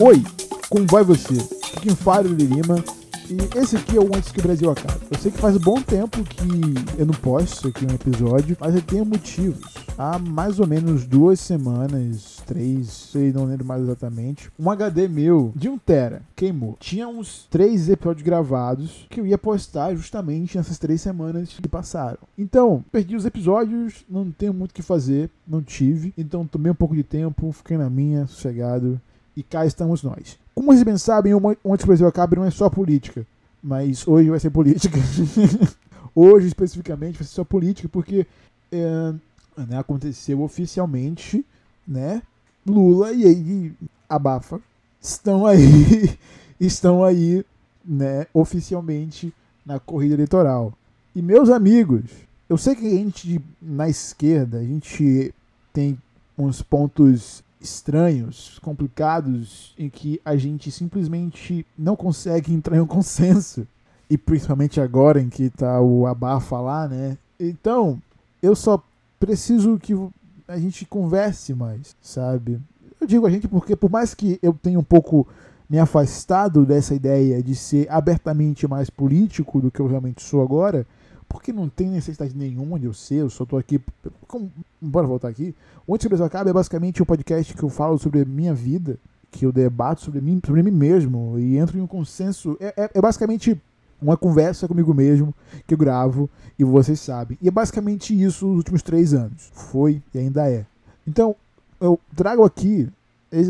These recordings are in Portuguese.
Oi, como vai você? Aqui fala é o Lima e esse aqui é o Antes que o Brasil acabe. Eu sei que faz um bom tempo que eu não posto aqui um episódio, mas eu tenho motivos. Há mais ou menos duas semanas, três, sei, não lembro mais exatamente, um HD meu de 1 tera queimou. Tinha uns três episódios gravados que eu ia postar justamente nessas três semanas que passaram. Então, perdi os episódios, não tenho muito o que fazer, não tive. Então, tomei um pouco de tempo, fiquei na minha, sossegado. E cá estamos nós. Como vocês bem sabem, o Antes que o Brasil acabe não é só política. Mas hoje vai ser política. hoje, especificamente, vai ser só política, porque é, né, aconteceu oficialmente, né? Lula e aí abafa estão aí, estão aí, né, oficialmente na corrida eleitoral. E meus amigos, eu sei que a gente na esquerda, a gente tem uns pontos estranhos, complicados, em que a gente simplesmente não consegue entrar em um consenso. E principalmente agora em que tá o abafa lá, né? Então, eu só preciso que a gente converse mais, sabe? Eu digo a gente porque, por mais que eu tenha um pouco me afastado dessa ideia de ser abertamente mais político do que eu realmente sou agora, porque não tem necessidade nenhuma de eu ser, eu só tô aqui. Como, bora voltar aqui. Onde o Brasil acaba é basicamente um podcast que eu falo sobre a minha vida, que eu debato sobre mim, sobre mim mesmo e entro em um consenso. É, é, é basicamente uma conversa comigo mesmo que eu gravo e vocês sabem. E é basicamente isso nos últimos três anos. Foi e ainda é. Então, eu trago aqui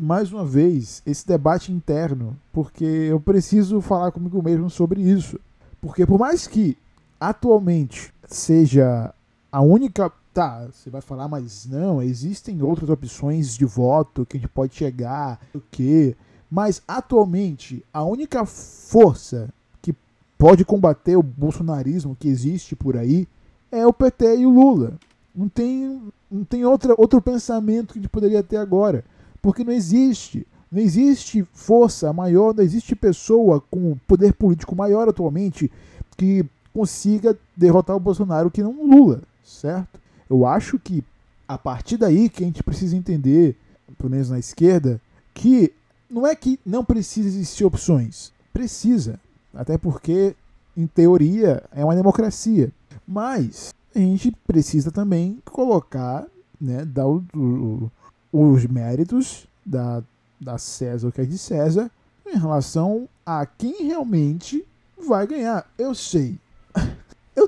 mais uma vez esse debate interno, porque eu preciso falar comigo mesmo sobre isso. Porque por mais que atualmente seja a única. Tá, você vai falar, mas não, existem outras opções de voto que a gente pode chegar, o quê? Mas atualmente a única força que pode combater o bolsonarismo que existe por aí é o PT e o Lula. Não tem, não tem outra, outro pensamento que a gente poderia ter agora. Porque não existe. Não existe força maior, não existe pessoa com poder político maior atualmente que consiga derrotar o Bolsonaro que não o Lula, certo? Eu acho que a partir daí que a gente precisa entender, pelo menos na esquerda, que não é que não precisa existir opções. Precisa. Até porque, em teoria, é uma democracia. Mas a gente precisa também colocar, né, dar o, o, os méritos da, da César, o que é de César, em relação a quem realmente vai ganhar. Eu sei,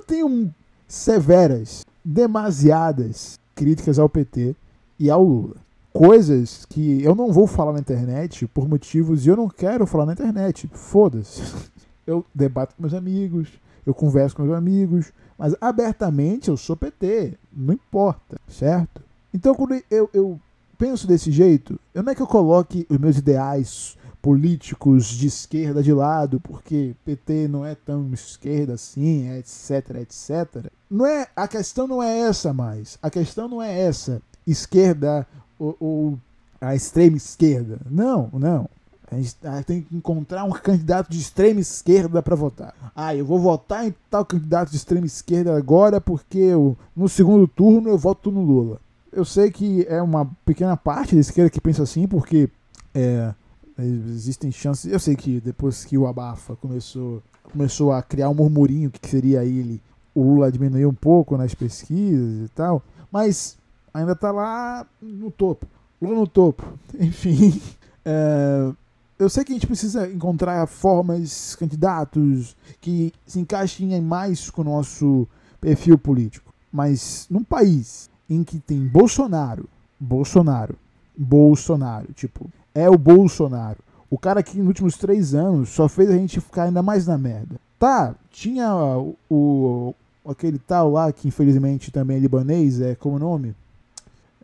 tenho severas, demasiadas críticas ao PT e ao Lula. Coisas que eu não vou falar na internet por motivos e eu não quero falar na internet. Foda-se. Eu debato com meus amigos, eu converso com meus amigos, mas abertamente eu sou PT, não importa, certo? Então quando eu, eu penso desse jeito, eu não é que eu coloque os meus ideais políticos de esquerda de lado, porque PT não é tão esquerda assim, etc, etc. Não é, a questão não é essa mais. A questão não é essa, esquerda ou, ou a extrema esquerda. Não, não. A gente tem que encontrar um candidato de extrema esquerda para votar. Ah, eu vou votar em tal candidato de extrema esquerda agora porque eu, no segundo turno eu voto no Lula. Eu sei que é uma pequena parte da esquerda que pensa assim, porque é, Existem chances. Eu sei que depois que o Abafa começou, começou a criar um murmurinho que seria ele, o Lula diminuiu um pouco nas pesquisas e tal, mas ainda está lá no topo. Lula no topo. Enfim. É, eu sei que a gente precisa encontrar formas, candidatos que se encaixem mais com o nosso perfil político. Mas num país em que tem Bolsonaro, Bolsonaro, Bolsonaro, tipo, é o Bolsonaro. O cara que nos últimos três anos só fez a gente ficar ainda mais na merda. Tá, tinha o, o aquele tal lá que infelizmente também é libanês, é como nome?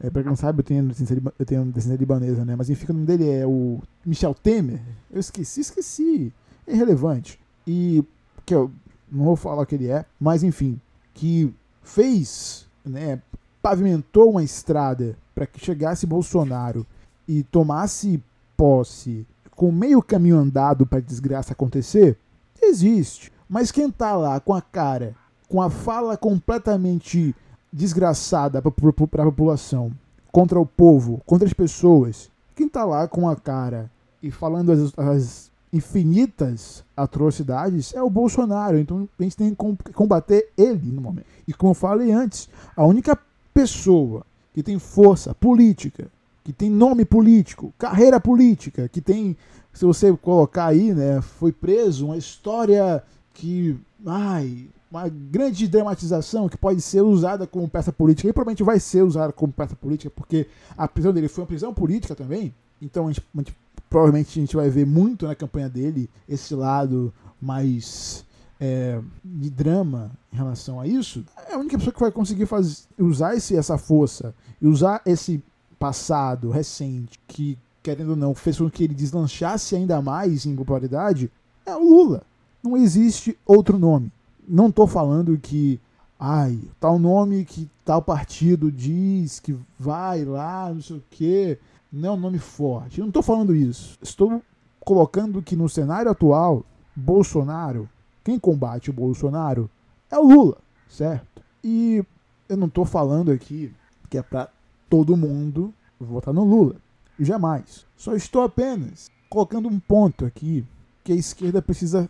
É, pra quem não sabe, eu tenho, eu tenho descendência libanesa, né? Mas enfim, o nome dele é o Michel Temer. Eu esqueci, esqueci. É irrelevante. E que eu não vou falar o que ele é, mas enfim, que fez, né? Pavimentou uma estrada para que chegasse Bolsonaro e tomasse posse com meio caminho andado para desgraça acontecer, existe. Mas quem tá lá com a cara, com a fala completamente desgraçada para a população, contra o povo, contra as pessoas, quem tá lá com a cara e falando as, as infinitas atrocidades é o Bolsonaro. Então a gente tem que combater ele no momento. E como eu falei antes, a única pessoa que tem força política, que tem nome político, carreira política, que tem, se você colocar aí, né, foi preso, uma história que, ai, uma grande dramatização que pode ser usada como peça política, e provavelmente vai ser usada como peça política, porque a prisão dele foi uma prisão política também, então a gente, a gente provavelmente a gente vai ver muito na campanha dele esse lado mais é, de drama em relação a isso. É a única pessoa que vai conseguir fazer, usar esse, essa força e usar esse passado recente que, querendo ou não, fez com que ele deslanchasse ainda mais em popularidade é o Lula. Não existe outro nome. Não estou falando que ai, tal nome que tal partido diz que vai lá, não sei o quê não é um nome forte. Eu não estou falando isso. Estou colocando que no cenário atual, Bolsonaro, quem combate o Bolsonaro é o Lula, certo? E eu não estou falando aqui que é para todo mundo votar no Lula. Jamais. Só estou apenas colocando um ponto aqui que a esquerda precisa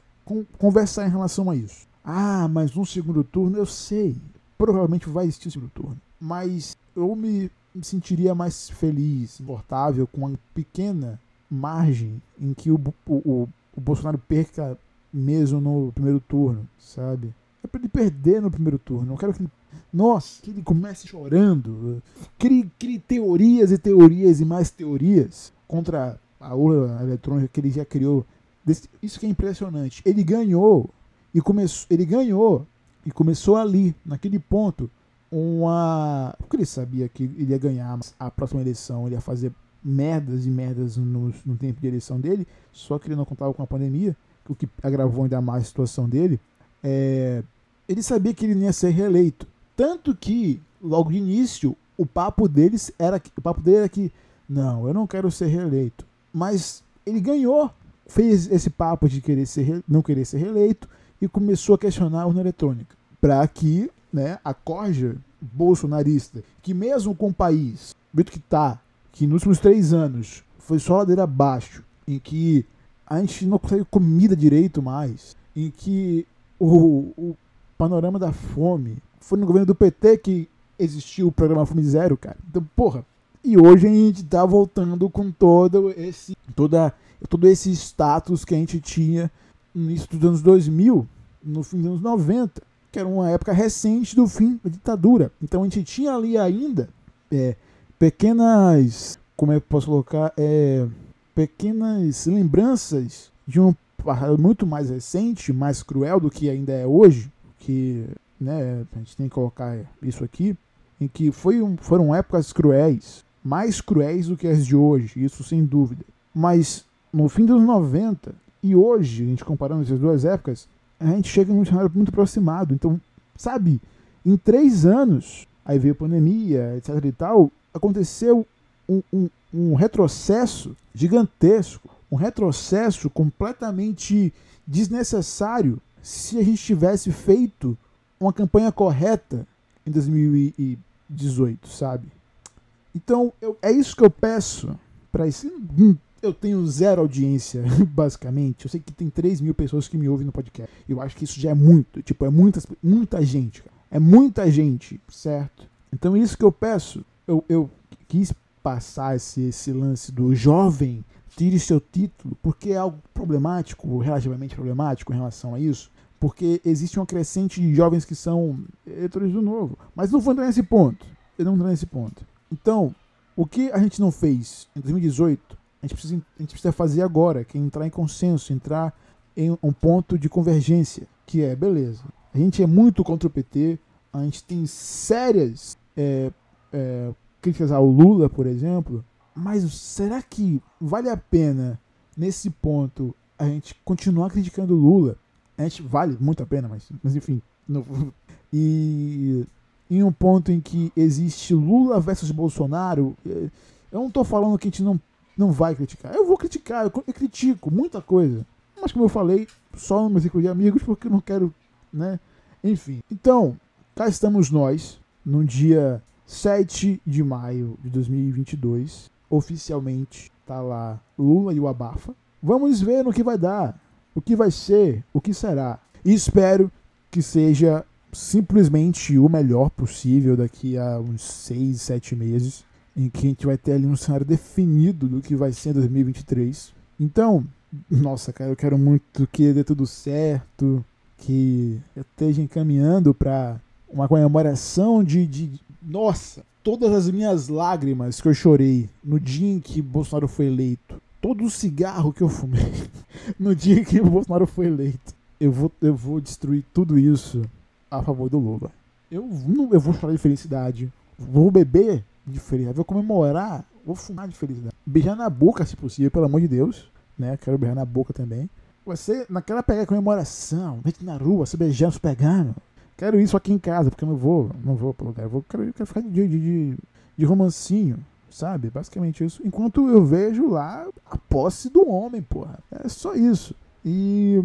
conversar em relação a isso. Ah, mas um segundo turno, eu sei. Provavelmente vai existir um segundo turno. Mas eu me sentiria mais feliz, confortável com uma pequena margem em que o, o, o Bolsonaro perca mesmo no primeiro turno, sabe? É para ele perder no primeiro turno. Eu quero que ele, nossa, que ele comece chorando, crie, crie teorias e teorias e mais teorias contra a urna eletrônica que ele já criou. Isso que é impressionante. Ele ganhou e começou, ele ganhou e começou ali, naquele ponto, uma. Porque ele sabia que ele ia ganhar a próxima eleição, ele ia fazer merdas e merdas no, no tempo de eleição dele, só que ele não contava com a pandemia, o que agravou ainda mais a situação dele. É, ele sabia que ele não ia ser reeleito. Tanto que, logo de início, o papo deles era o papo dele era que não, eu não quero ser reeleito. Mas ele ganhou, fez esse papo de querer ser, não querer ser reeleito e começou a questionar a urna eletrônica. Para que né, a corja bolsonarista, que mesmo com o país, do que está, que nos últimos três anos foi só ladeira abaixo, em que a gente não consegue comida direito mais, em que o, o panorama da fome foi no governo do PT que existiu o programa Fome Zero, cara. Então, porra, e hoje a gente tá voltando com todo esse, toda, todo esse status que a gente tinha no início dos anos 2000, no fim dos anos 90 que era uma época recente do fim da ditadura. Então a gente tinha ali ainda é, pequenas, como é que posso colocar, é, pequenas lembranças de um muito mais recente, mais cruel do que ainda é hoje, que né, a gente tem que colocar isso aqui, em que foi um, foram épocas cruéis, mais cruéis do que as de hoje, isso sem dúvida. Mas no fim dos 90 e hoje, a gente comparando essas duas épocas, a gente chega num cenário muito aproximado. Então, sabe, em três anos, aí veio a pandemia, etc e tal, aconteceu um, um, um retrocesso gigantesco, um retrocesso completamente desnecessário se a gente tivesse feito uma campanha correta em 2018, sabe? Então, eu, é isso que eu peço para esse eu tenho zero audiência, basicamente. Eu sei que tem 3 mil pessoas que me ouvem no podcast. Eu acho que isso já é muito. Tipo, é muitas, muita gente, cara. É muita gente, certo? Então, isso que eu peço. Eu, eu quis passar esse, esse lance do jovem tire seu título, porque é algo problemático, relativamente problemático em relação a isso. Porque existe uma crescente de jovens que são eleitores do novo. Mas não vou entrar nesse ponto. Eu não entrar nesse ponto. Então, o que a gente não fez em 2018 a gente precisa, a gente precisa fazer agora, que é entrar em consenso, entrar em um ponto de convergência, que é, beleza, a gente é muito contra o PT, a gente tem sérias é, é, críticas ao Lula, por exemplo, mas será que vale a pena, nesse ponto, a gente continuar criticando o Lula? Gente vale muito a pena, mas, mas enfim. No, e em um ponto em que existe Lula versus Bolsonaro, é, eu não estou falando que a gente não não vai criticar. Eu vou criticar, eu, critico muita coisa. Mas como eu falei, só no meu ciclo de amigos, porque eu não quero, né? Enfim. Então, cá estamos nós, no dia 7 de maio de 2022. oficialmente tá lá Lula e o Abafa. Vamos ver no que vai dar, o que vai ser, o que será. E espero que seja simplesmente o melhor possível daqui a uns 6, 7 meses, em que a gente vai ter ali um cenário definido do que vai ser 2023. Então, nossa, cara, eu quero muito que dê tudo certo, que eu esteja encaminhando para uma comemoração de, de. Nossa, todas as minhas lágrimas que eu chorei no dia em que Bolsonaro foi eleito, todo o cigarro que eu fumei no dia que Bolsonaro foi eleito, eu vou, eu vou destruir tudo isso a favor do Lula. Eu, não, eu vou chorar de felicidade, vou beber de felicidade, vou comemorar, vou fumar de felicidade. Beijar na boca, se possível, pelo amor de Deus. Né? Quero beijar na boca também. Você, naquela pegada comemoração, gente na rua, se beijando, se pegando. Quero isso aqui em casa, porque eu não vou, não vou pro lugar. Eu vou, quero, quero ficar de, de, de, de romancinho, sabe? Basicamente isso. Enquanto eu vejo lá a posse do homem, porra. É só isso. E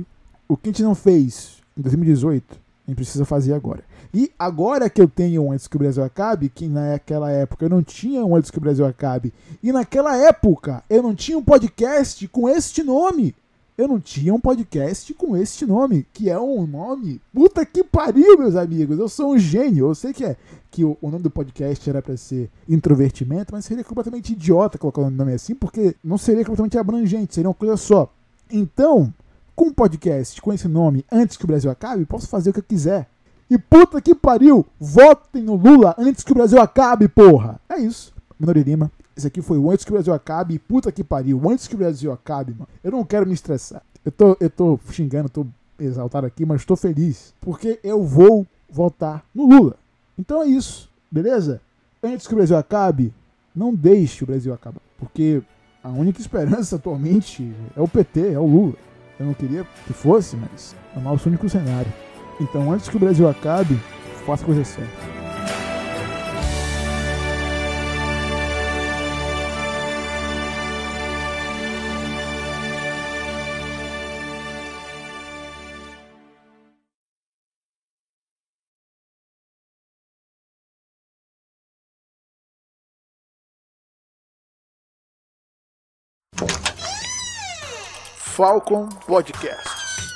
o que a gente não fez em 2018 gente precisa fazer agora. E agora que eu tenho Antes que o Brasil Acabe, que naquela época eu não tinha Antes que o Brasil Acabe, e naquela época eu não tinha um podcast com este nome. Eu não tinha um podcast com este nome, que é um nome. Puta que pariu, meus amigos. Eu sou um gênio. Eu sei que é que o, o nome do podcast era para ser introvertimento, mas seria completamente idiota colocar o nome assim, porque não seria completamente abrangente, seria uma coisa só. Então, com um podcast com esse nome antes que o Brasil acabe, posso fazer o que eu quiser. E puta que pariu, votem no Lula antes que o Brasil acabe, porra. É isso. Minori Lima, esse aqui foi o Antes que o Brasil acabe. E puta que pariu, antes que o Brasil acabe, mano. Eu não quero me estressar. Eu tô, eu tô xingando, tô exaltado aqui, mas tô feliz. Porque eu vou votar no Lula. Então é isso, beleza? Antes que o Brasil acabe, não deixe o Brasil acabar. Porque a única esperança atualmente é o PT, é o Lula. Eu não queria que fosse, mas é o nosso único cenário. Então, antes que o Brasil acabe, faça coisa certa. Falcon Podcasts.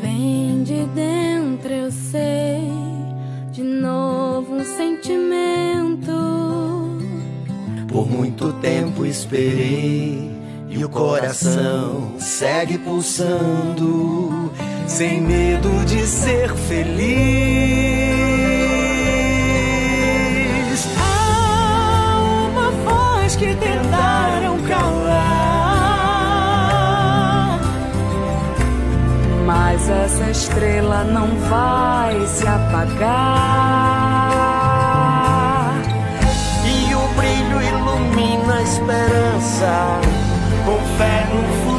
Vem de dentro, eu sei, de novo um sentimento. Por muito tempo esperei e o coração segue pulsando, sem medo de ser feliz. Há uma voz que tentaram calar, mas essa estrela não vai se apagar. E o brilho ilumina a esperança com fé no futuro